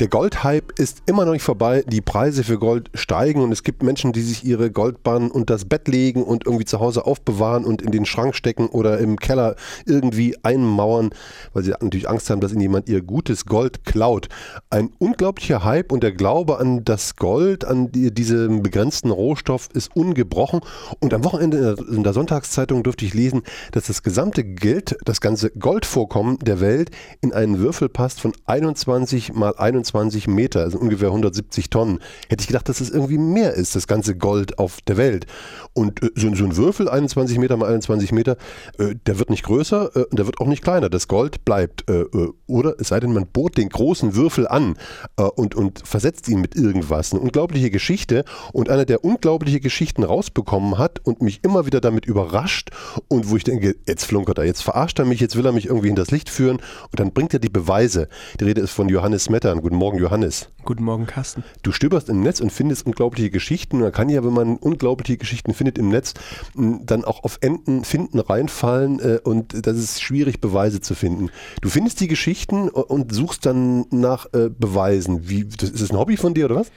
Der Goldhype ist immer noch nicht vorbei. Die Preise für Gold steigen und es gibt Menschen, die sich ihre Goldbahn unter das Bett legen und irgendwie zu Hause aufbewahren und in den Schrank stecken oder im Keller irgendwie einmauern, weil sie natürlich Angst haben, dass ihnen jemand ihr gutes Gold klaut. Ein unglaublicher Hype und der Glaube an das Gold, an die, diesen begrenzten Rohstoff ist ungebrochen. Und am Wochenende in der Sonntagszeitung durfte ich lesen, dass das gesamte Geld, das ganze Goldvorkommen der Welt in einen Würfel passt von 21 mal 21 25 Meter, also ungefähr 170 Tonnen, hätte ich gedacht, dass es irgendwie mehr ist, das ganze Gold auf der Welt. Und äh, so, so, ein Würfel, 21 Meter mal 21 Meter, äh, der wird nicht größer, äh, der wird auch nicht kleiner. Das Gold bleibt. Äh, äh, oder es sei denn, man bohrt den großen Würfel an äh, und, und versetzt ihn mit irgendwas. Eine unglaubliche Geschichte und einer, der unglaubliche Geschichten rausbekommen hat und mich immer wieder damit überrascht und wo ich denke, jetzt flunkert er, jetzt verarscht er mich, jetzt will er mich irgendwie in das Licht führen und dann bringt er die Beweise. Die Rede ist von Johannes Smettern. Guten Morgen, Johannes. Guten Morgen, Carsten. Du stöberst im Netz und findest unglaubliche Geschichten. Man kann ja, wenn man unglaubliche Geschichten findet im Netz, dann auch auf Enden finden, reinfallen äh, und das ist schwierig, Beweise zu finden. Du findest die Geschichten und suchst dann nach äh, Beweisen. Wie, das, ist das ein Hobby von dir oder was?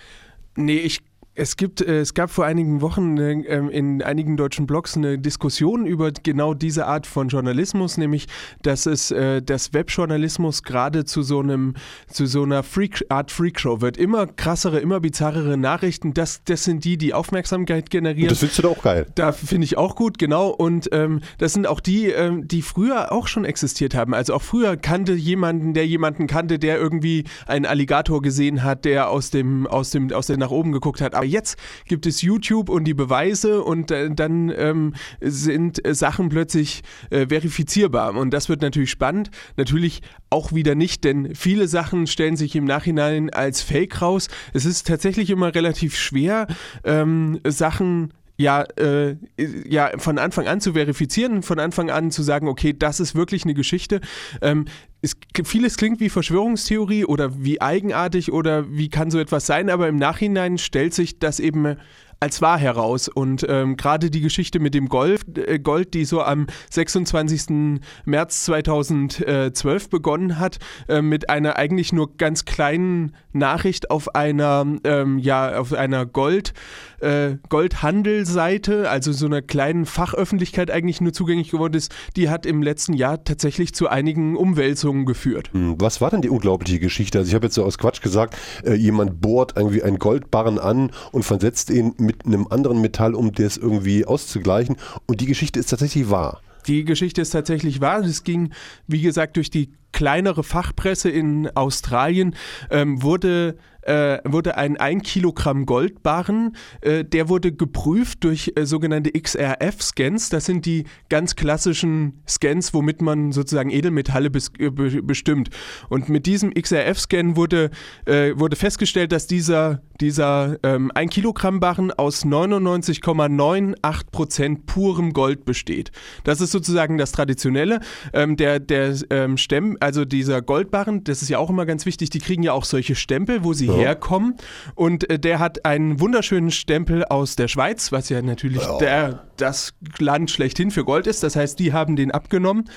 Nee, ich es, gibt, äh, es gab vor einigen Wochen äh, in einigen deutschen Blogs eine Diskussion über genau diese Art von Journalismus, nämlich dass es äh, das Webjournalismus gerade zu so einem zu so einer Freak, Art Freakshow wird. Immer krassere, immer bizarrere Nachrichten. Das, das sind die, die Aufmerksamkeit generieren. Und das findest du da auch geil. Da finde ich auch gut, genau. Und ähm, das sind auch die, ähm, die früher auch schon existiert haben. Also auch früher kannte jemanden, der jemanden kannte, der irgendwie einen Alligator gesehen hat, der aus dem aus dem aus der nach oben geguckt hat aber jetzt gibt es YouTube und die Beweise und äh, dann ähm, sind äh, Sachen plötzlich äh, verifizierbar. Und das wird natürlich spannend. Natürlich auch wieder nicht, denn viele Sachen stellen sich im Nachhinein als Fake raus. Es ist tatsächlich immer relativ schwer, ähm, Sachen ja, äh, ja, von Anfang an zu verifizieren, von Anfang an zu sagen, okay, das ist wirklich eine Geschichte. Ähm, es, vieles klingt wie Verschwörungstheorie oder wie eigenartig oder wie kann so etwas sein, aber im Nachhinein stellt sich das eben als wahr heraus. Und ähm, gerade die Geschichte mit dem Gold, äh, Gold, die so am 26. März 2012 begonnen hat, äh, mit einer eigentlich nur ganz kleinen Nachricht auf einer, ähm, ja, auf einer Gold, äh, Goldhandelseite, also so einer kleinen Fachöffentlichkeit eigentlich nur zugänglich geworden ist, die hat im letzten Jahr tatsächlich zu einigen Umwälzungen geführt. Hm, was war denn die unglaubliche Geschichte? Also ich habe jetzt so aus Quatsch gesagt, äh, jemand bohrt irgendwie einen Goldbarren an und versetzt ihn mit mit einem anderen Metall, um das irgendwie auszugleichen. Und die Geschichte ist tatsächlich wahr. Die Geschichte ist tatsächlich wahr. Es ging, wie gesagt, durch die kleinere Fachpresse in Australien, ähm, wurde äh, wurde ein 1 Kilogramm Goldbarren, äh, der wurde geprüft durch äh, sogenannte XRF-Scans. Das sind die ganz klassischen Scans, womit man sozusagen Edelmetalle bes äh, be bestimmt. Und mit diesem XRF-Scan wurde, äh, wurde festgestellt, dass dieser, dieser ähm, 1 Kilogramm Barren aus 99,98 Prozent purem Gold besteht. Das ist sozusagen das Traditionelle. Ähm, der der ähm, Stemm, also dieser Goldbarren, das ist ja auch immer ganz wichtig, die kriegen ja auch solche Stempel, wo sie ja. herkommen. Und äh, der hat einen wunderschönen Stempel aus der Schweiz, was ja natürlich ja. Der, das Land schlechthin für Gold ist. Das heißt, die haben den abgenommen.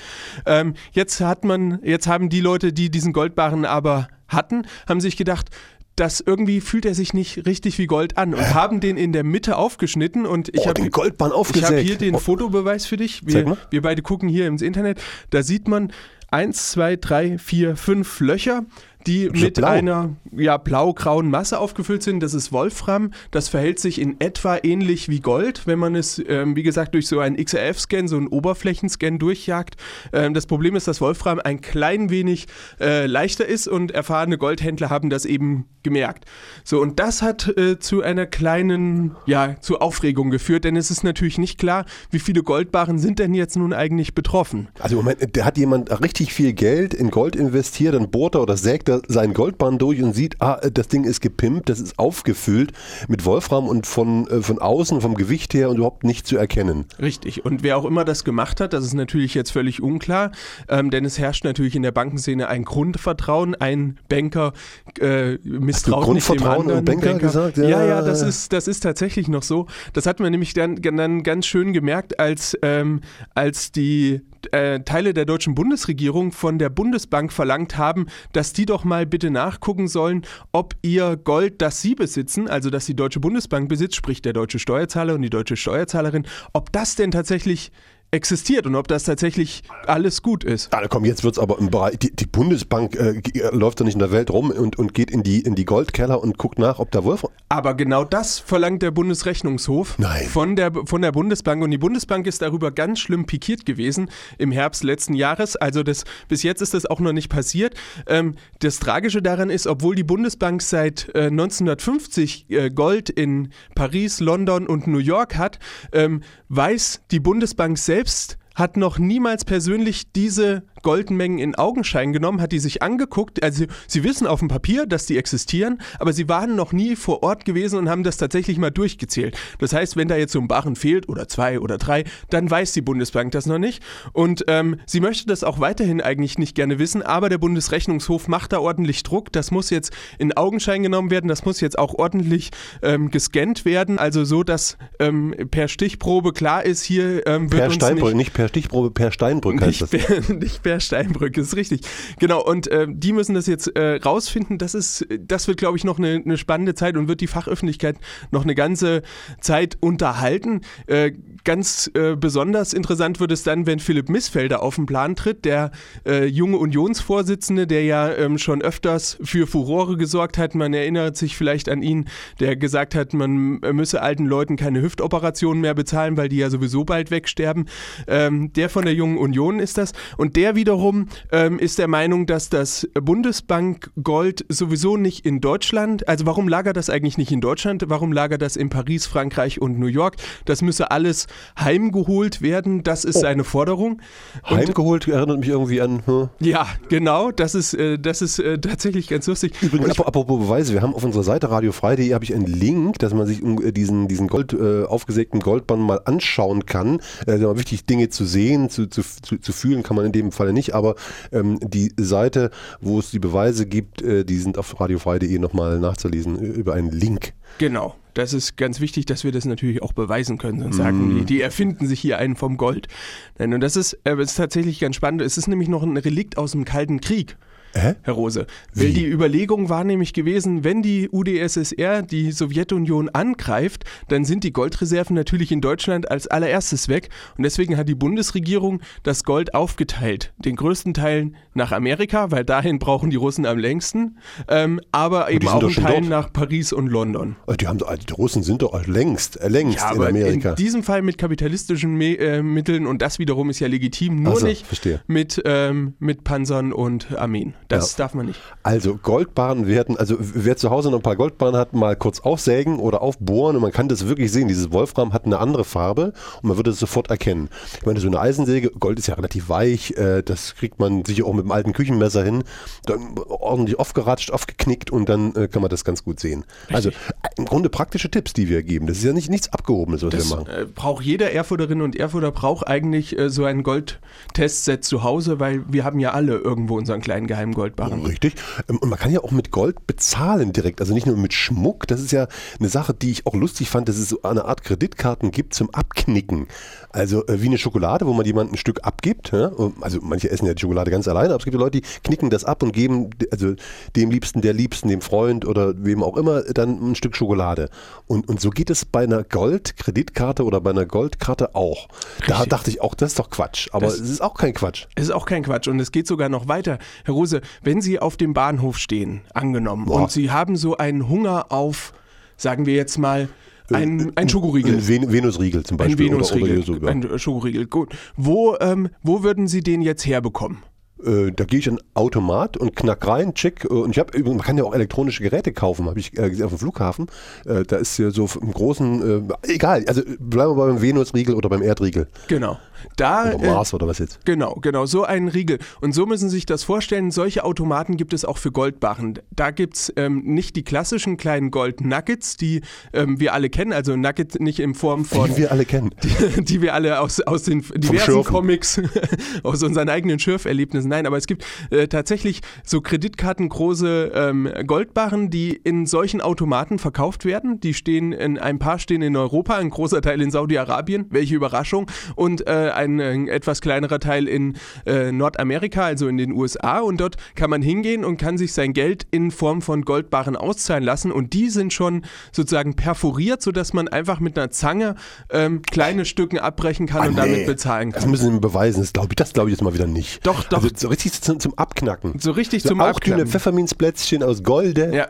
Ähm, jetzt hat man, jetzt haben die Leute, die diesen Goldbarren aber hatten, haben sich gedacht, das irgendwie fühlt er sich nicht richtig wie Gold an und haben den in der Mitte aufgeschnitten und ich oh, habe Ich habe hier den oh. Fotobeweis für dich. Wir, wir beide gucken hier ins Internet. Da sieht man eins, zwei, drei, vier, fünf Löcher die mit blau. einer ja, blau-grauen Masse aufgefüllt sind. Das ist Wolfram. Das verhält sich in etwa ähnlich wie Gold, wenn man es, ähm, wie gesagt, durch so einen XRF-Scan, so einen Oberflächenscan durchjagt. Ähm, das Problem ist, dass Wolfram ein klein wenig äh, leichter ist und erfahrene Goldhändler haben das eben gemerkt. So, und das hat äh, zu einer kleinen, ja, zu Aufregung geführt, denn es ist natürlich nicht klar, wie viele Goldbarren sind denn jetzt nun eigentlich betroffen. Also Moment, da hat jemand richtig viel Geld in Gold investiert, dann bohrt er oder sägt er er seinen Goldbahn durch und sieht, ah, das Ding ist gepimpt, das ist aufgefüllt mit Wolfram und von, äh, von außen, vom Gewicht her und überhaupt nicht zu erkennen. Richtig. Und wer auch immer das gemacht hat, das ist natürlich jetzt völlig unklar, ähm, denn es herrscht natürlich in der Bankenszene ein Grundvertrauen. Ein Banker äh, misstraut nicht dem anderen. Banker, Banker gesagt? Ja, ja, ja, das, ist, das ist tatsächlich noch so. Das hat man nämlich dann, dann ganz schön gemerkt, als, ähm, als die äh, Teile der deutschen Bundesregierung von der Bundesbank verlangt haben, dass die doch mal bitte nachgucken sollen, ob ihr Gold, das sie besitzen, also das die Deutsche Bundesbank besitzt, sprich der deutsche Steuerzahler und die deutsche Steuerzahlerin, ob das denn tatsächlich existiert und ob das tatsächlich alles gut ist. Ah, komm, jetzt wird es aber im Bereich, die, die Bundesbank äh, läuft doch nicht in der Welt rum und, und geht in die, in die Goldkeller und guckt nach, ob da Wolf. Aber genau das verlangt der Bundesrechnungshof Nein. Von, der, von der Bundesbank und die Bundesbank ist darüber ganz schlimm pikiert gewesen im Herbst letzten Jahres. Also das, bis jetzt ist das auch noch nicht passiert. Ähm, das Tragische daran ist, obwohl die Bundesbank seit äh, 1950 äh, Gold in Paris, London und New York hat, ähm, weiß die Bundesbank selbst, hat noch niemals persönlich diese Goldmengen in Augenschein genommen, hat die sich angeguckt. Also sie wissen auf dem Papier, dass die existieren, aber sie waren noch nie vor Ort gewesen und haben das tatsächlich mal durchgezählt. Das heißt, wenn da jetzt so ein Barren fehlt oder zwei oder drei, dann weiß die Bundesbank das noch nicht. Und ähm, sie möchte das auch weiterhin eigentlich nicht gerne wissen, aber der Bundesrechnungshof macht da ordentlich Druck. Das muss jetzt in Augenschein genommen werden, das muss jetzt auch ordentlich ähm, gescannt werden, also so, dass ähm, per Stichprobe klar ist, hier ähm, wird per uns Steinbrück, nicht, nicht per Stichprobe, per Steinbrück heißt nicht, das. per, nicht per Steinbrück, ist richtig. Genau, und äh, die müssen das jetzt äh, rausfinden. Das ist, das wird, glaube ich, noch eine, eine spannende Zeit und wird die Fachöffentlichkeit noch eine ganze Zeit unterhalten. Äh, ganz äh, besonders interessant wird es dann, wenn Philipp Missfelder auf den Plan tritt, der äh, junge Unionsvorsitzende, der ja ähm, schon öfters für Furore gesorgt hat. Man erinnert sich vielleicht an ihn, der gesagt hat, man müsse alten Leuten keine Hüftoperationen mehr bezahlen, weil die ja sowieso bald wegsterben. Ähm, der von der Jungen Union ist das. Und der wiederum ähm, ist der Meinung, dass das Bundesbankgold sowieso nicht in Deutschland, also warum lagert das eigentlich nicht in Deutschland? Warum lagert das in Paris, Frankreich und New York? Das müsse alles heimgeholt werden. Das ist Oh. seine Forderung. Und Heimgeholt erinnert mich irgendwie an. Hm. ja, genau, das ist, äh, das ist äh, tatsächlich ganz lustig. Übrigens, ich- ap- apropos Beweise, wir haben auf unserer Seite radiofrei.de habe ich einen Link, dass man sich um äh, diesen, diesen Gold, äh, aufgesägten Goldband mal anschauen kann. Äh, wichtig, Dinge zu sehen, zu, zu, zu, zu fühlen kann man in dem Falle nicht, aber ähm, die Seite, wo es die Beweise gibt, äh, die sind auf radiofrei.de nochmal nachzulesen über einen Link. Genau. Das ist ganz wichtig, dass wir das natürlich auch beweisen können. Sonst sagen die, die erfinden sich hier einen vom Gold. Nein, und das ist, äh, ist tatsächlich ganz spannend. Es ist nämlich noch ein Relikt aus dem Kalten Krieg. Hä? Herr Rose. Weil Wie? die Überlegung war nämlich gewesen, wenn die UdSSR die Sowjetunion angreift, dann sind die Goldreserven natürlich in Deutschland als allererstes weg. Und deswegen hat die Bundesregierung das Gold aufgeteilt. Den größten Teil nach Amerika, weil dahin brauchen die Russen am längsten. Ähm, aber eben auch einen Teil dort. nach Paris und London. Äh, Die, haben, die Russen sind doch längst, äh, längst Ja, in Amerika. in diesem Fall mit kapitalistischen Me äh, Mitteln und das wiederum ist ja legitim, nur so, nicht verstehe. mit, ähm, mit Panzern und Armeen. Das darf man nicht. Also Goldbarren werden, also wer zu Hause noch ein paar Goldbarren hat, mal kurz aufsägen oder aufbohren und man kann das wirklich sehen. Dieses Wolfram hat eine andere Farbe und man würde es sofort erkennen. Ich meine, so eine Eisensäge, Gold ist ja relativ weich, äh, das kriegt man sicher auch mit einem alten Küchenmesser hin, dann ordentlich aufgeratscht, aufgeknickt und dann äh, kann man das ganz gut sehen. Also äh, im Grunde praktische Tipps, die wir geben. Das ist ja nicht nichts Abgehobenes, was Das wir machen. äh, braucht jeder Erfurterin und Erfurter braucht eigentlich so ein Goldtestset zu Hause, weil wir haben ja alle irgendwo unseren kleinen geheimen Goldbarren. Richtig. Ähm, Und man kann ja auch mit Gold bezahlen direkt. Also nicht nur mit Schmuck. Das ist ja eine Sache, die ich auch lustig fand, dass es so eine Art Kreditkarten gibt zum Abknicken. Also äh, wie eine Schokolade, wo man jemandem ein Stück abgibt. Ja? Also manche essen ja die Schokolade ganz alleine, aber es gibt ja Leute, die knicken das ab und geben also dem Liebsten, der Liebsten, dem Freund oder wem auch immer dann ein Stück Schokolade. Und, und so geht es bei einer Gold-Kreditkarte oder bei einer Goldkarte auch. Da Richtig. dachte ich auch, das ist doch Quatsch. Aber Das- es ist auch kein Quatsch. Es ist auch kein Quatsch und es geht sogar noch weiter. Herr Rose, wenn Sie auf dem Bahnhof stehen, angenommen, Boah. und Sie haben so einen Hunger auf, sagen wir jetzt mal, ein, ein Schokoriegel. Ein Ven Venusriegel zum Ein Beispiel. Venusriegel, Oder, oder so, ja. ein äh, Schokoriegel. Gut. Wo, ähm, wo würden Sie den jetzt herbekommen? Äh, da gehe ich in einen Automat und knack rein, check. äh, Und ich habe man kann ja auch elektronische Geräte kaufen, habe ich äh, gesehen auf dem Flughafen. Äh, da ist ja so im großen, egal, also bleiben wir beim Venusriegel oder beim Erdriegel. Genau. Da, Oder Mars oder was jetzt. Genau, genau, so einen Riegel. Und so müssen Sie sich das vorstellen, solche Automaten gibt es auch für Goldbarren. Da gibt es ähm, nicht die klassischen kleinen Gold-Nuggets, die ähm, wir alle kennen, also Nugget nicht in Form von, Die wir alle kennen. die wir alle aus, aus den diversen. Comics, aus unseren eigenen Schürferlebnissen Nein, aber es gibt äh, tatsächlich so kreditkartengroße ähm, Goldbarren, die in solchen Automaten verkauft werden. Die stehen in ein paar stehen in Europa, ein großer Teil in Saudi-Arabien, welche Überraschung, und äh, ein, ein, etwas kleinerer Teil in äh, Nordamerika, also in den USA. Und dort kann man hingehen und kann sich sein Geld in Form von Goldbarren auszahlen lassen. Und die sind schon sozusagen perforiert, sodass man einfach mit einer Zange ähm, kleine Stücken abbrechen kann ah, und nee. damit bezahlen kann. Das müssen Sie beweisen. Das glaube ich, das ich jetzt mal wieder nicht. Doch, doch. Also so richtig zum, zum Abknacken. So richtig so zum auch Abknacken. Auch dünne Pfefferminzplätzchen aus Golde. Ja.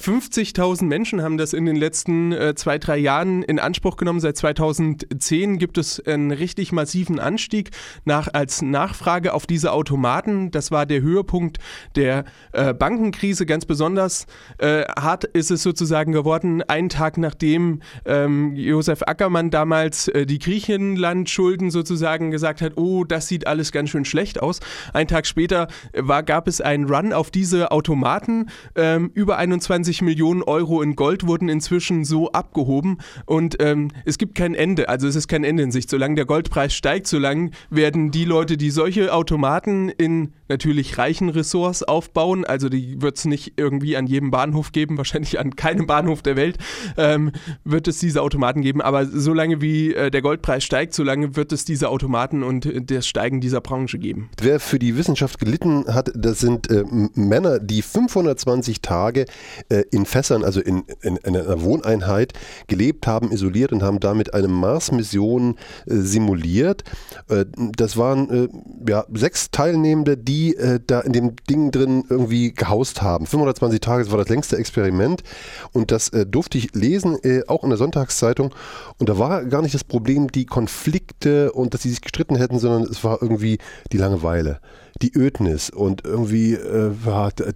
50.000 Menschen haben das in den letzten äh, zwei, drei Jahren in Anspruch genommen. Seit 2010 gibt es einen richtig massiven Anstieg nach, als Nachfrage auf diese Automaten. Das war der Höhepunkt der äh, Bankenkrise. Ganz besonders äh, hart ist es sozusagen geworden, einen Tag nachdem ähm, Josef Ackermann damals äh, die Griechenland-Schulden sozusagen gesagt hat, oh, das sieht alles ganz schön schlecht aus. Ein Tag später war, gab es einen Run auf diese Automaten. Ähm, über 21 Millionen Euro in Gold wurden inzwischen so abgehoben und ähm, es gibt kein Ende. Also es ist kein Ende in Sicht. Solange der Goldpreis steigt, solange werden die Leute, die solche Automaten in natürlich reichen Ressorts aufbauen, also die wird es nicht irgendwie an jedem Bahnhof geben, wahrscheinlich an keinem Bahnhof der Welt ähm, wird es diese Automaten geben, aber solange wie äh, der Goldpreis steigt, solange wird es diese Automaten und äh, das Steigen dieser Branche geben. Wer für die Wissenschaft gelitten hat, das sind äh, Männer, die 520 Tage äh, in Fässern, also in, in, in, einer Wohneinheit, gelebt haben, isoliert und haben damit eine Mars-Mission äh, simuliert. Äh, das waren äh, ja, sechs Teilnehmende, die äh, da in dem Ding drin irgendwie gehaust haben. 520 Tage, das war das längste Experiment und das äh, durfte ich lesen, auch in der Sonntagszeitung. Und da war gar nicht das Problem die Konflikte und dass sie sich gestritten hätten, sondern es war irgendwie die Langeweile die Ödnis und irgendwie äh,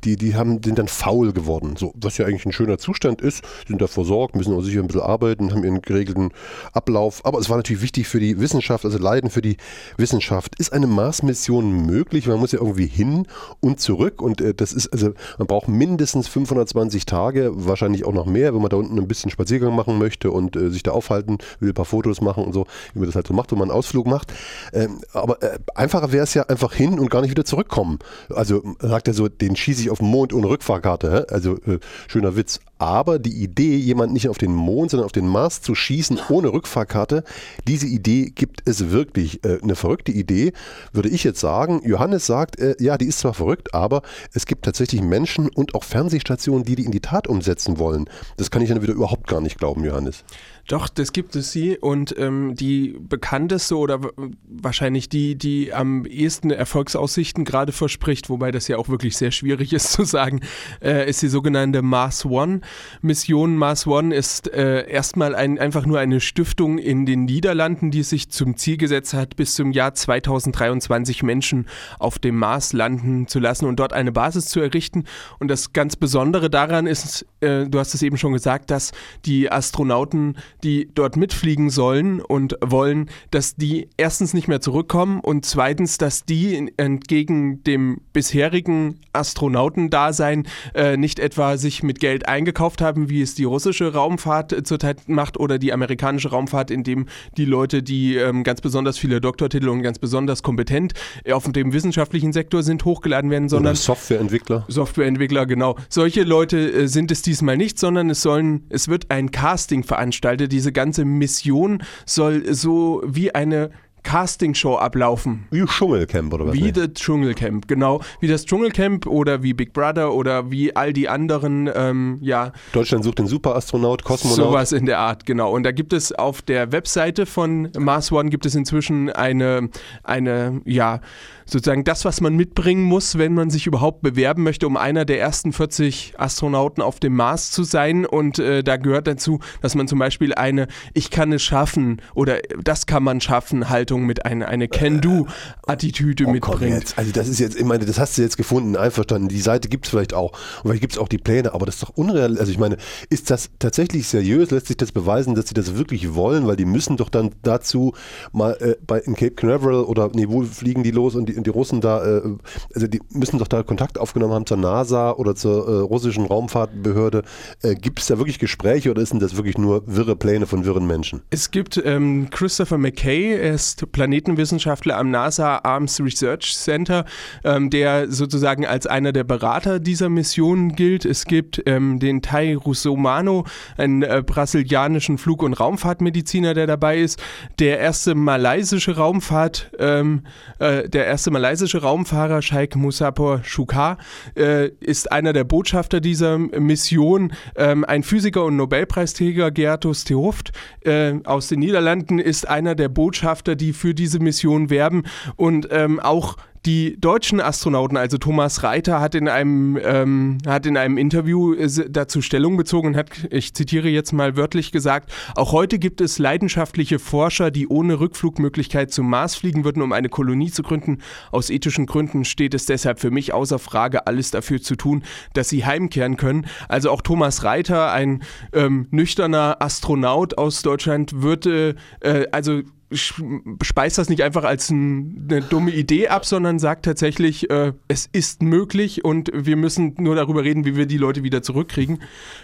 die, die haben, sind dann faul geworden. So, was ja eigentlich ein schöner Zustand ist, sind da versorgt, müssen auch sicher ein bisschen arbeiten, haben ihren geregelten Ablauf. Aber es war natürlich wichtig für die Wissenschaft, also Leiden für die Wissenschaft. Ist eine Mars-Mission möglich? Man muss ja irgendwie hin und zurück und äh, das ist, also man braucht mindestens 520 Tage, wahrscheinlich auch noch mehr, wenn man da unten ein bisschen Spaziergang machen möchte und äh, sich da aufhalten will, ein paar Fotos machen und so, wie man das halt so macht, wenn man einen Ausflug macht. Ähm, aber äh, einfacher wäre es ja einfach hin und gar nicht wieder zurückkommen. Also sagt er so, den schieße ich auf den Mond ohne Rückfahrkarte. Also äh, schöner Witz. Aber die Idee, jemanden nicht auf den Mond, sondern auf den Mars zu schießen ohne Rückfahrkarte, diese Idee gibt es wirklich. Äh, eine verrückte Idee, würde ich jetzt sagen. Johannes sagt, äh, ja, die ist zwar verrückt, aber es gibt tatsächlich Menschen und auch Fernsehstationen, die die in die Tat umsetzen wollen. Das kann ich dann wieder überhaupt gar nicht glauben, Johannes. Doch, das gibt es sie und ähm, die bekannteste oder wahrscheinlich die, die am ehesten Erfolgsaussichten gerade verspricht, wobei das ja auch wirklich sehr schwierig ist zu sagen, äh, ist die sogenannte Mars One Mission. Mars One ist äh, erstmal ein, einfach nur eine Stiftung in den Niederlanden, die sich zum Ziel gesetzt hat, bis zum Jahr 2023 Menschen auf dem Mars landen zu lassen und dort eine Basis zu errichten. Und das ganz Besondere daran ist, äh, du hast es eben schon gesagt, dass die Astronauten die dort mitfliegen sollen und wollen, dass die erstens nicht mehr zurückkommen und zweitens, dass die entgegen dem bisherigen Astronautendasein äh, nicht etwa sich mit Geld eingekauft haben, wie es die russische Raumfahrt äh, zurzeit macht oder die amerikanische Raumfahrt, in dem die Leute, die ähm, ganz besonders viele Doktortitel und ganz besonders kompetent auf dem wissenschaftlichen Sektor sind, hochgeladen werden, sondern oder Softwareentwickler. Softwareentwickler, genau. Solche Leute äh, sind es diesmal nicht, sondern es sollen, es wird ein Casting veranstaltet diese ganze Mission soll so wie eine Castingshow ablaufen. Wie Dschungelcamp oder was? Wie das Dschungelcamp, genau. Wie das Dschungelcamp oder wie Big Brother oder wie all die anderen, ähm, ja. Deutschland sucht den Superastronaut, Kosmonaut. Sowas in der Art, genau. Und da gibt es auf der Webseite von Mars One gibt es inzwischen eine, eine, ja, sozusagen das, was man mitbringen muss, wenn man sich überhaupt bewerben möchte, um einer der ersten 40 Astronauten auf dem Mars zu sein. Und äh, da gehört dazu, dass man zum Beispiel eine Ich kann es schaffen oder das kann man schaffen Haltung mit einer eine Can-Do-Attitüde oh, mitbringt. Also das ist jetzt, ich meine, das hast du jetzt gefunden, einverstanden. Die Seite gibt es vielleicht auch und vielleicht gibt es auch die Pläne, aber das ist doch unrealistisch. Also ich meine, ist das tatsächlich seriös? Lässt sich das beweisen, dass sie das wirklich wollen? Weil die müssen doch dann dazu mal äh, bei in Cape Canaveral oder nee, wo fliegen die los und die die Russen da, äh, also die müssen doch da Kontakt aufgenommen haben zur NASA oder zur äh, russischen Raumfahrtbehörde. Äh, gibt es da wirklich Gespräche oder sind das wirklich nur wirre Pläne von wirren Menschen? Es gibt ähm, Christopher McKay, er ist Planetenwissenschaftler am NASA Arms Research Center, ähm, der sozusagen als einer der Berater dieser Mission gilt. Es gibt ähm, den Tai Russomano, einen äh, brasilianischen Flug- und Raumfahrtmediziner, der dabei ist. Der erste malaysische Raumfahrt, ähm, äh, der erste malaysische Raumfahrer Sheikh Musapor Shukar äh, ist einer der Botschafter dieser Mission. Ähm, ein Physiker und Nobelpreisträger Gertus Tehoft äh, aus den Niederlanden ist einer der Botschafter, die für diese Mission werben und ähm, auch die deutschen Astronauten, also Thomas Reiter, hat in einem, ähm, hat in einem Interview äh, dazu Stellung bezogen und hat, ich zitiere jetzt mal wörtlich gesagt, auch heute gibt es leidenschaftliche Forscher, die ohne Rückflugmöglichkeit zum Mars fliegen würden, um eine Kolonie zu gründen. Aus ethischen Gründen steht es deshalb für mich außer Frage, alles dafür zu tun, dass sie heimkehren können. Also auch Thomas Reiter, ein ähm, nüchterner Astronaut aus Deutschland, würde, äh, also speist das nicht einfach als ein, eine dumme Idee ab, sondern sagt tatsächlich, äh, es ist möglich und wir müssen nur darüber reden, wie wir die Leute wieder zurückkriegen.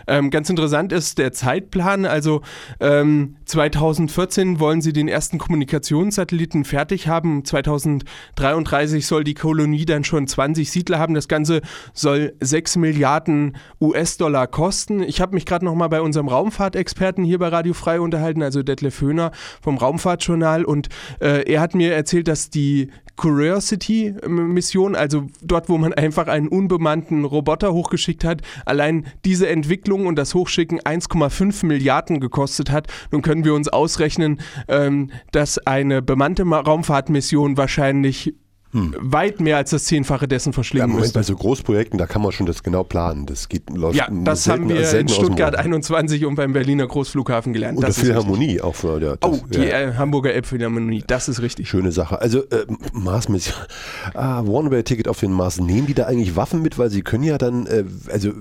Ähm, ganz interessant ist der Zeitplan. Also ähm, 2014 wollen sie den ersten Kommunikationssatelliten fertig haben. 2033 soll die Kolonie dann schon 20 Siedler haben. Das Ganze soll 6 Milliarden US-Dollar kosten. Ich habe mich gerade noch mal bei unserem Raumfahrtexperten hier bei Radio Frei unterhalten, also Detlef Höhner vom Raumfahrtjournal Journal und äh, er hat mir erzählt, dass die Curiosity-Mission, also dort, wo man einfach einen unbemannten Roboter hochgeschickt hat, allein diese Entwicklung und das Hochschicken 1,5 Milliarden gekostet hat. Nun können wir uns ausrechnen, ähm, dass eine bemannte Raumfahrtmission wahrscheinlich hm. weit mehr als das Zehnfache dessen verschlingen ja, Moment, Bei so Großprojekten, da kann man schon das genau planen. Das geht, läuft Ja, das selten, haben wir in Stuttgart 21 und beim Berliner Großflughafen gelernt. Und das Philharmonie auch. Für, ja, das, oh, die ja. äh, Hamburger Elbphilharmonie, das ist richtig. Schöne Sache. Also äh, Mars-Mission, ah, One-Way-Ticket auf den Mars. Nehmen die da eigentlich Waffen mit? Weil sie können ja dann, äh, also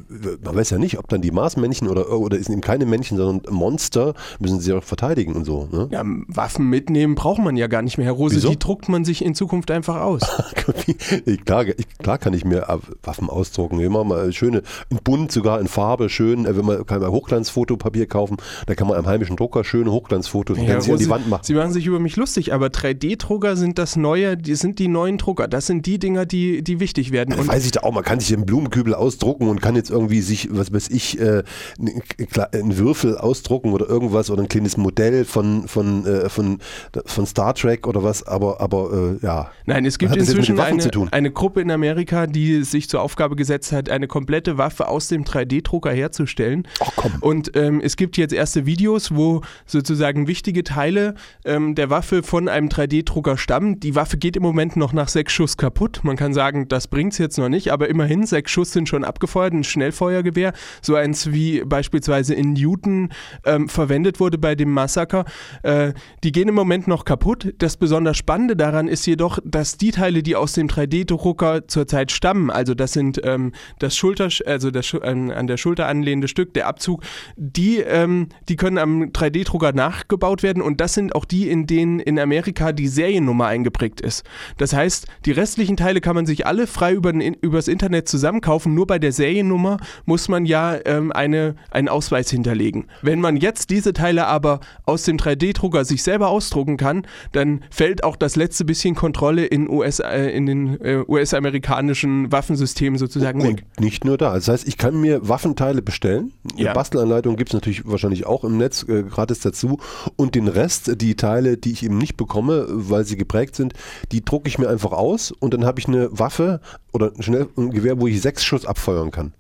man weiß ja nicht, ob dann die Mars-Männchen oder, oder ist eben keine Männchen, sondern Monster, müssen sie auch verteidigen und so. Ne? Ja, Waffen mitnehmen braucht man ja gar nicht mehr, Herr Rose. Wieso? Die druckt man sich in Zukunft einfach aus. klar, klar kann ich mir Waffen ausdrucken. Immer mal schöne, in bunt, sogar in Farbe, schön. Äh, wenn man kann man Hochglanzfotopapier kaufen, da kann man am heimischen Drucker schöne Hochglanzfotos ja, Sie an die Wand machen. Sie machen sich über mich lustig, aber 3D-Drucker sind das neue, die sind die neuen Drucker. Das sind die Dinger, die, die wichtig werden. Und weiß ich da auch, man kann sich einen Blumenkübel ausdrucken und kann jetzt irgendwie sich, was weiß ich, äh, einen Würfel ausdrucken oder irgendwas oder ein kleines Modell von, von, äh, von, von Star Trek oder was, aber, aber ja. Nein, es gibt inzwischen inzwischen eine, eine, Gruppe in Amerika, die sich zur Aufgabe gesetzt hat, eine komplette Waffe aus dem 3D-Drucker herzustellen. Ach komm. Und ähm, es gibt jetzt erste Videos, wo sozusagen wichtige Teile ähm, der Waffe von einem 3D-Drucker stammen. Die Waffe geht im Moment noch nach sechs Schuss kaputt. Man kann sagen, das bringt es jetzt noch nicht, aber immerhin, sechs Schuss sind schon abgefeuert. Ein Schnellfeuergewehr, so eins wie beispielsweise in Newton ähm, verwendet wurde bei dem Massaker. Äh, die gehen im Moment noch kaputt. Das besonders Spannende daran ist jedoch, dass die Teile, die aus dem 3D-Drucker zurzeit stammen. Also das sind ähm, das Schulter, also das ähm, an der Schulter anlehnende Stück, der Abzug, die, ähm, die können am 3D-Drucker nachgebaut werden und das sind auch die, in denen in Amerika die Seriennummer eingeprägt ist. Das heißt, die restlichen Teile kann man sich alle frei über übers Internet zusammenkaufen. Nur bei der Seriennummer muss man ja ähm, eine, einen Ausweis hinterlegen. Wenn man jetzt diese Teile aber aus dem 3D-Drucker sich selber ausdrucken kann, dann fällt auch das letzte bisschen Kontrolle in US, äh, in den äh, US-amerikanischen Waffensystemen sozusagen und weg. Nicht nur da. Das heißt, ich kann mir Waffenteile bestellen. Eine ja. Bastelanleitung gibt es natürlich wahrscheinlich auch im Netz äh, gratis dazu. Und den Rest, die Teile, die ich eben nicht bekomme, weil sie geprägt sind, die drucke ich mir einfach aus und dann habe ich eine Waffe oder schnell ein Gewehr, wo ich sechs Schuss abfeuern kann.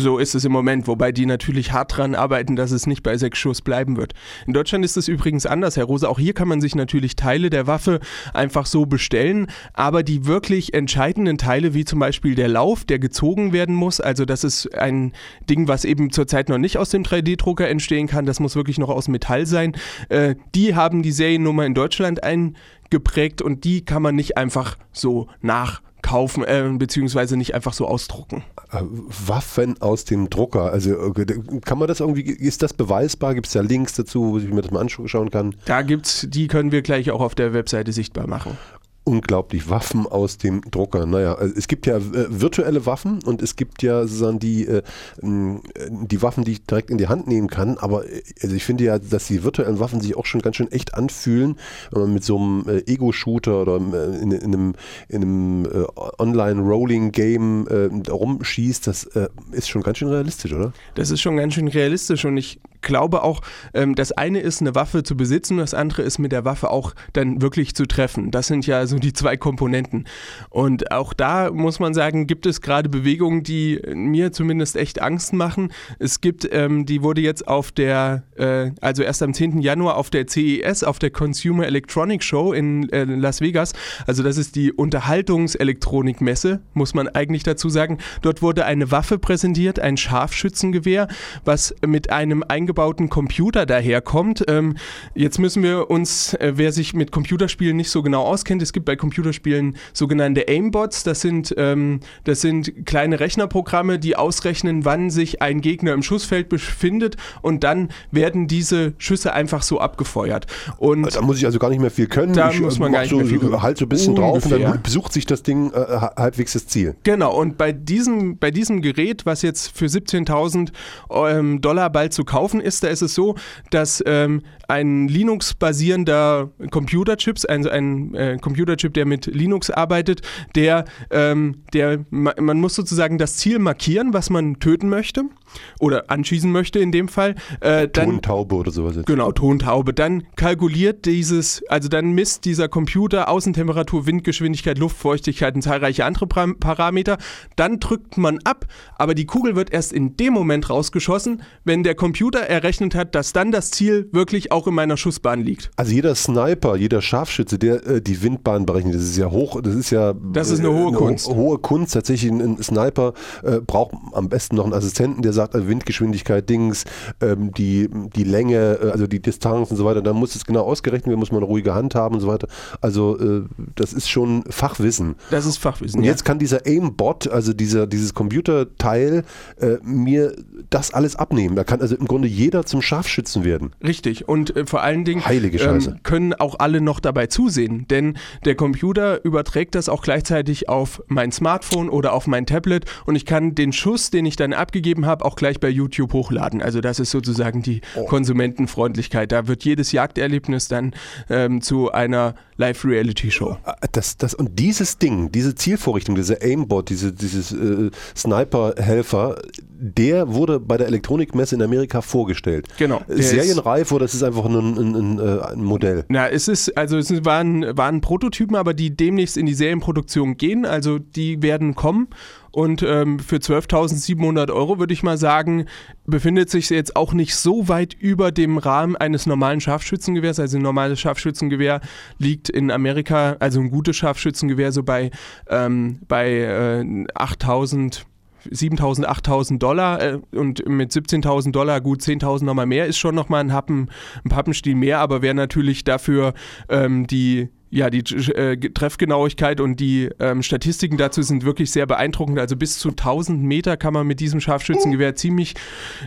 So ist es im Moment, wobei die natürlich hart dran arbeiten, dass es nicht bei sechs Schuss bleiben wird. In Deutschland ist es übrigens anders, Herr Rose. Auch hier kann man sich natürlich Teile der Waffe einfach so bestellen, aber die wirklich entscheidenden Teile, wie zum Beispiel der Lauf, der gezogen werden muss, also das ist ein Ding, was eben zurzeit noch nicht aus dem 3D-Drucker entstehen kann, das muss wirklich noch aus Metall sein, äh, die haben die Seriennummer in Deutschland eingeprägt und die kann man nicht einfach so nach kaufen, äh, beziehungsweise nicht einfach so ausdrucken. Äh, Waffen aus dem Drucker, also kann man das irgendwie, ist das beweisbar? Gibt es da Links dazu, wo ich mir das mal anschauen kann? Da gibt's, die können wir gleich auch auf der Webseite sichtbar machen. Unglaublich Waffen aus dem Drucker. Naja, also es gibt ja äh, virtuelle Waffen und es gibt ja sozusagen die, äh, die Waffen, die ich direkt in die Hand nehmen kann. Aber äh, also ich finde ja, dass die virtuellen Waffen sich auch schon ganz schön echt anfühlen, wenn man mit so einem äh, Ego-Shooter oder äh, in, in, einem, in einem äh, Online-Rolling-Game rumschießt. Das ist schon ganz schön realistisch, oder? Das ist schon ganz schön realistisch und ich glaube auch, ähm, das eine ist, eine Waffe zu besitzen, das andere ist, mit der Waffe auch dann wirklich zu treffen. Das sind ja so die zwei Komponenten. Und auch da muss man sagen, gibt es gerade Bewegungen, die mir zumindest echt Angst machen. Es gibt, ähm, die wurde jetzt auf der, äh, also erst am 10. Januar auf der CES, auf der Consumer Electronic Show in äh, Las Vegas, also das ist die Unterhaltungselektronikmesse, muss man eigentlich dazu sagen. Dort wurde eine Waffe präsentiert, ein Scharfschützengewehr, was mit einem eingebauten Computer daherkommt. Ähm, jetzt müssen wir uns, äh, wer sich mit Computerspielen nicht so genau auskennt, es gibt bei Computerspielen sogenannte Aimbots. Das sind, ähm, das sind kleine Rechnerprogramme, die ausrechnen, wann sich ein Gegner im Schussfeld befindet und dann werden diese Schüsse einfach so abgefeuert. Und da muss ich also gar nicht mehr viel können. Da ich, muss man gar nicht so, mehr viel können. Halt so ein bisschen Ungefähr. drauf und dann besucht sich das Ding äh, halbwegs das Ziel. Genau, und bei diesem, bei diesem Gerät, was jetzt für 17.000 ähm, Dollar bald zu kaufen ist, da ist es so, dass ähm, ein Linux-basierender Computerchips, also ein äh, Computerchip, der mit Linux arbeitet, der, ähm, der man muss sozusagen das Ziel markieren, was man töten möchte oder anschießen möchte in dem Fall. Äh, dann, Tontaube oder sowas. Jetzt. Genau, Tontaube. Dann kalkuliert dieses, also dann misst dieser Computer Außentemperatur, Windgeschwindigkeit, Luftfeuchtigkeit und zahlreiche andere Parameter. Dann drückt man ab, aber die Kugel wird erst in dem Moment rausgeschossen, wenn der Computer errechnet hat, dass dann das Ziel wirklich auch in meiner Schussbahn liegt. Also jeder Sniper, jeder Scharfschütze, der äh, die Windbahn berechnet, das ist ja hoch, das ist ja das ist eine hohe äh, Kunst. Ho hohe Kunst. Tatsächlich ein, Sniper äh, braucht am besten noch einen Assistenten, der sagt, also Windgeschwindigkeit, Dings, ähm, die, die Länge, äh, also die Distanz und so weiter. Da muss es genau ausgerechnet werden, muss man eine ruhige Hand haben und so weiter. Also äh, das ist schon Fachwissen. Das ist Fachwissen. Und jetzt ja. kann dieser Aimbot, also dieser, dieses Computerteil, äh, mir das alles abnehmen. Da kann also im Grunde jeder zum Scharfschützen werden. Richtig. Und äh, vor allen Dingen. Ähm, können auch alle noch dabei zusehen. Denn der Computer überträgt das auch gleichzeitig auf mein Smartphone oder auf mein Tablet und ich kann den Schuss, den ich dann abgegeben habe, auch gleich bei YouTube hochladen. Also das ist sozusagen die oh. Konsumentenfreundlichkeit. Da wird jedes Jagderlebnis dann ähm, zu einer Live-Reality-Show. Äh, das, das, und dieses Ding, diese Zielvorrichtung, dieser Aimbot, diese, dieses äh, Sniper-Helfer, der wurde bei der Elektronikmesse in Amerika vorgestellt. Genau. Serienreif oder ist es einfach ein, ein, ein, äh, ein, Modell? Na, es ist, also es waren, waren Prototypen, aber die demnächst in die Serienproduktion gehen. Also die werden kommen. Und ähm, für 12.700 Euro würde ich mal sagen, befindet sich jetzt auch nicht so weit über dem Rahmen eines normalen Scharfschützengewehrs. Also ein normales Scharfschützengewehr liegt in Amerika, also ein gutes Scharfschützengewehr so bei, ähm, bei äh, 8.000 7.000, 8.000 Dollar äh, und mit 17.000 Dollar gut 10.000 nochmal mehr ist schon nochmal ein, Happen, ein Pappenstiel mehr, aber wer natürlich dafür ähm, die ja, die äh, Treffgenauigkeit und die ähm, Statistiken dazu sind wirklich sehr beeindruckend. Also bis zu 1000 Meter kann man mit diesem Scharfschützengewehr ziemlich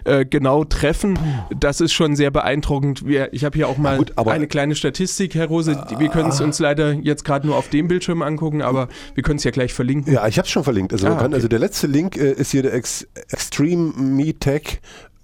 äh, genau treffen. Das ist schon sehr beeindruckend. Wir, ich habe hier auch mal gut, eine kleine Statistik, Herr Rose. Wir können es uns leider jetzt gerade nur auf dem Bildschirm angucken, aber wir können es ja gleich verlinken. Ja, ich habe es schon verlinkt. Also, ah, kann, okay. also der letzte Link äh, ist hier der Ex Extreme Me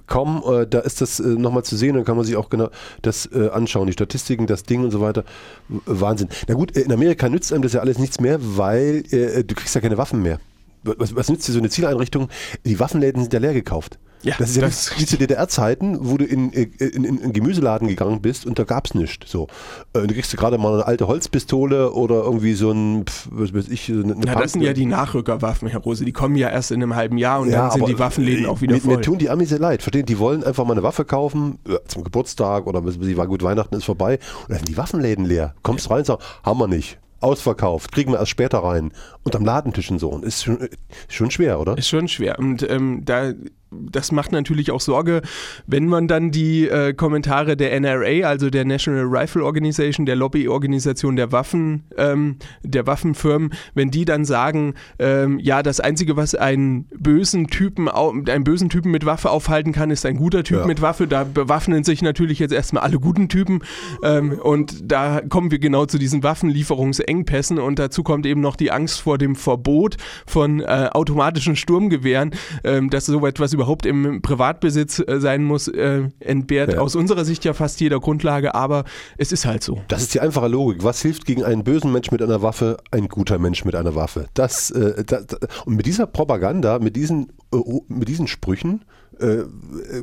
Kommen. Äh, da ist das äh, nochmal zu sehen, dann kann man sich auch genau das äh, anschauen. Die Statistiken, das Ding und so weiter. Wahnsinn. Na gut, äh, in Amerika nützt einem das ja alles nichts mehr, weil äh, du kriegst ja keine Waffen mehr. Was, was nützt dir so eine Zieleinrichtung? Die Waffenläden sind ja leer gekauft. Ja, das ist ja das wie zu DDR-Zeiten, wo du in, in, in, in einen Gemüseladen gegangen bist und da gab es nichts. So. Äh, du kriegst gerade mal eine alte Holzpistole oder irgendwie so ein, was weiß ich, eine Ja, das sind ja die Nachrückerwaffen, Herr Rose. Die kommen ja erst in einem halben Jahr und ja, dann sind die Waffenläden auch wieder mir, voll. Mir tun die Amis sehr leid. Verstehen? Die wollen einfach mal eine Waffe kaufen ja, zum Geburtstag oder ich, war gut, Weihnachten ist vorbei und dann sind die Waffenläden leer. Kommst rein und sagst, haben wir nicht ausverkauft, kriegen wir erst später rein. Und am Ladentisch und so. Und ist schon, ist schon schwer, oder? Ist schon schwer. Und ähm, da das macht natürlich auch Sorge, wenn man dann die äh, Kommentare der NRA, also der National Rifle Organization, der Lobbyorganisation der Waffen, ähm, der Waffenfirmen, wenn die dann sagen, ähm, ja, das Einzige, was einen bösen Typen, einen bösen Typen mit Waffe aufhalten kann, ist ein guter Typ ja. mit Waffe. Da bewaffnen sich natürlich jetzt erstmal alle guten Typen. Ähm, und da kommen wir genau zu diesen Waffenlieferungsengpässen und dazu kommt eben noch die Angst vor dem Verbot von äh, automatischen Sturmgewehren, ähm, dass so etwas überhaupt im Privatbesitz äh, sein muss, äh, entbehrt ja. aus unserer Sicht ja fast jeder Grundlage, aber es ist halt so. Das ist die einfache Logik. Was hilft gegen einen bösen Mensch mit einer Waffe? Ein guter Mensch mit einer Waffe. Das, äh, das, und mit dieser Propaganda, mit diesen, äh, mit diesen Sprüchen, äh,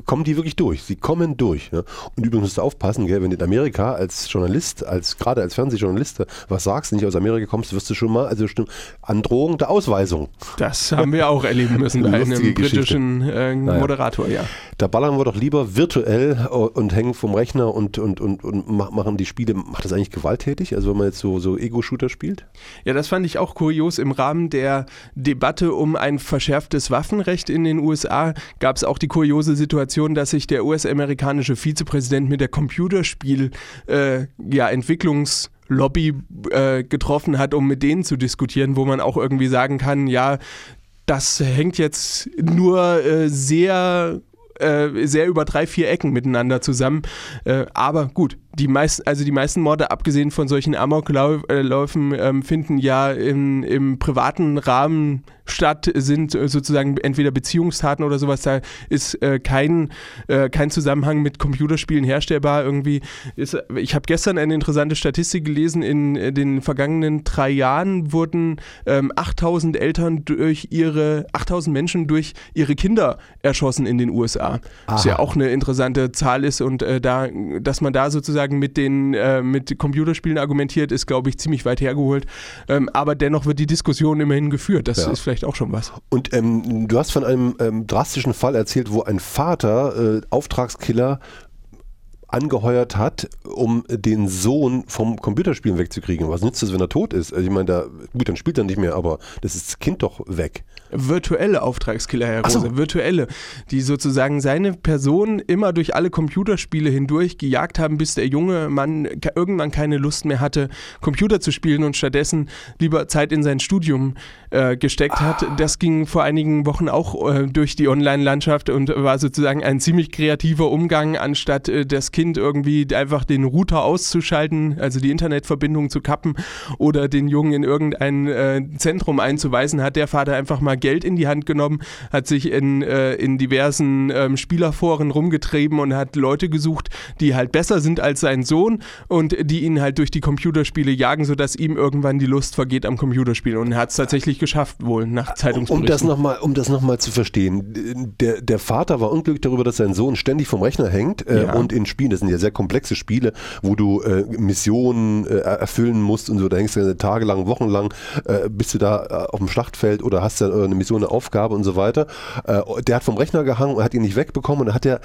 kommen die wirklich durch. Sie kommen durch. Ja? Und übrigens musst du aufpassen, gell, wenn du in Amerika als Journalist, als gerade als Fernsehjournalist was sagst, nicht aus Amerika kommst, wirst du schon mal, also Androhung der Ausweisung. Das haben wir auch erleben müssen bei einem britischen äh, Moderator, naja. ja. Da ballern wir doch lieber virtuell und hängen vom Rechner und, und, und, und machen die Spiele. Macht das eigentlich gewalttätig? Also wenn man jetzt so, so Ego-Shooter spielt? Ja, das fand ich auch kurios. Im Rahmen der Debatte um ein verschärftes Waffenrecht in den USA gab es auch die kuriose Situation, dass sich der US-amerikanische Vizepräsident mit der Computerspiel äh, ja, Lobby äh, getroffen hat, um mit denen zu diskutieren, wo man auch irgendwie sagen kann, ja, das hängt jetzt nur äh, sehr äh, sehr über drei, vier Ecken miteinander zusammen. Äh, aber gut, die meisten, also die meisten Morde, abgesehen von solchen Amokläufen, ähm, finden ja in, im privaten Rahmen statt, sind sozusagen entweder Beziehungstaten oder sowas. Da ist äh, kein, äh, kein Zusammenhang mit Computerspielen herstellbar. Irgendwie ist, ich habe gestern eine interessante Statistik gelesen. In äh, den vergangenen drei Jahren wurden ähm, 8000 Eltern durch ihre, 8000 Menschen durch ihre Kinder erschossen in den USA. Aha. Was ja auch eine interessante Zahl ist und äh, da, dass man da sozusagen sozusagen mit den äh, mit Computerspielen argumentiert, ist, glaube ich, ziemlich weit hergeholt. Ähm, aber dennoch wird die Diskussion immerhin geführt. Das ja. ist vielleicht auch schon was. Und ähm, du hast von einem ähm, drastischen Fall erzählt, wo ein Vater äh, Auftragskiller angeheuert hat, um den Sohn vom Computerspielen wegzukriegen. Was nützt das, wenn er tot ist? Also ich meine, da, gut, dann spielt er nicht mehr, aber das ist das Kind doch weg. Virtuelle Auftragskiller, Herr Rose, so. virtuelle, die sozusagen seine Person immer durch alle Computerspiele hindurch gejagt haben, bis der junge Mann irgendwann keine Lust mehr hatte, Computer zu spielen und stattdessen lieber Zeit in sein Studium äh, gesteckt ah. hat. Das ging vor einigen Wochen auch äh, durch die Online-Landschaft und war sozusagen ein ziemlich kreativer Umgang, anstatt äh, das Kind Kind irgendwie einfach den Router auszuschalten, also die Internetverbindung zu kappen oder den Jungen in irgendein äh, Zentrum einzuweisen, hat der Vater einfach mal Geld in die Hand genommen, hat sich in, äh, in diversen ähm, Spielerforen rumgetrieben und hat Leute gesucht, die halt besser sind als sein Sohn und die ihn halt durch die Computerspiele jagen, sodass ihm irgendwann die Lust vergeht am Computerspielen. Und er hat es tatsächlich geschafft, wohl nach Zeitungsberichten. Um das nochmal um noch zu verstehen, der, der Vater war unglücklich darüber, dass sein Sohn ständig vom Rechner hängt äh, ja. und in Spielen das sind ja sehr komplexe Spiele, wo du äh, Missionen äh, erfüllen musst und so, da hängst du tagelang, wochenlang, äh, bist du da äh, auf dem Schlachtfeld oder hast dann eine Mission, eine Aufgabe und so weiter. Äh, der hat vom Rechner gehangen und hat ihn nicht wegbekommen und hat er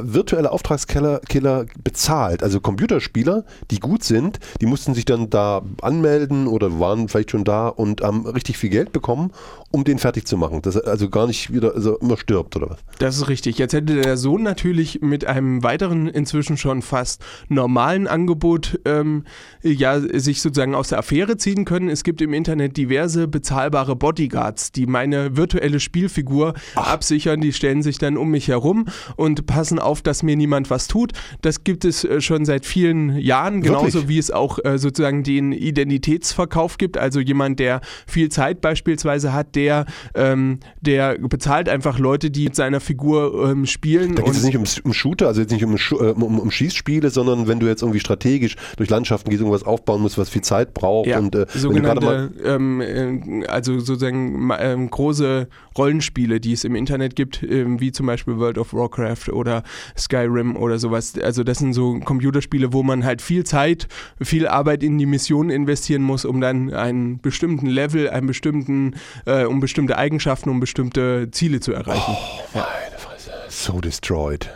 virtuelle Auftragskiller Killer bezahlt. Also Computerspieler, die gut sind, die mussten sich dann da anmelden oder waren vielleicht schon da und haben richtig viel Geld bekommen, um den fertig zu machen. Dass er also gar nicht wieder also immer stirbt oder was. Das ist richtig. Jetzt hätte der Sohn natürlich mit einem weiteren, inzwischen schon fast normalen Angebot ähm, ja, sich sozusagen aus der Affäre ziehen können. Es gibt im Internet diverse bezahlbare Bodyguards, die meine virtuelle Spielfigur Ach. absichern. Die stellen sich dann um mich herum und passen auf, dass mir niemand was tut. Das gibt es äh, schon seit vielen Jahren, genauso Wirklich? wie es auch äh, sozusagen den Identitätsverkauf gibt. Also jemand, der viel Zeit beispielsweise hat, der, ähm, der bezahlt einfach Leute, die mit seiner Figur ähm, spielen. Da geht es nicht um, um, Shooter, also jetzt nicht um, äh, um, um, Schießspiele, sondern wenn du jetzt irgendwie strategisch durch Landschaften gehst, irgendwas aufbauen musst, was viel Zeit braucht. Ja, und, äh, sogenannte, ähm, äh, also sozusagen ähm, große Rollenspiele, die es im Internet gibt, ähm, wie zum Beispiel World of Warcraft oder Skyrim oder sowas. Also das sind so Computerspiele, wo man halt viel Zeit, viel Arbeit in die Mission investieren muss, um dann einen bestimmten Level, einen bestimmten, äh, um bestimmte Eigenschaften, um bestimmte Ziele zu erreichen. Oh, meine Fresse. So destroyed.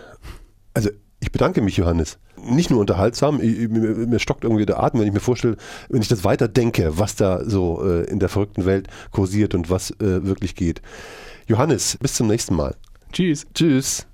Also ich bedanke mich, Johannes. Nicht nur unterhaltsam, ich, mir, mir, stockt irgendwie der Atem, wenn ich mir vorstelle, wenn ich das weiter denke, was da so äh, in der verrückten Welt kursiert und was äh, wirklich geht. Johannes, bis zum nächsten Mal. Tschüss. Tschüss.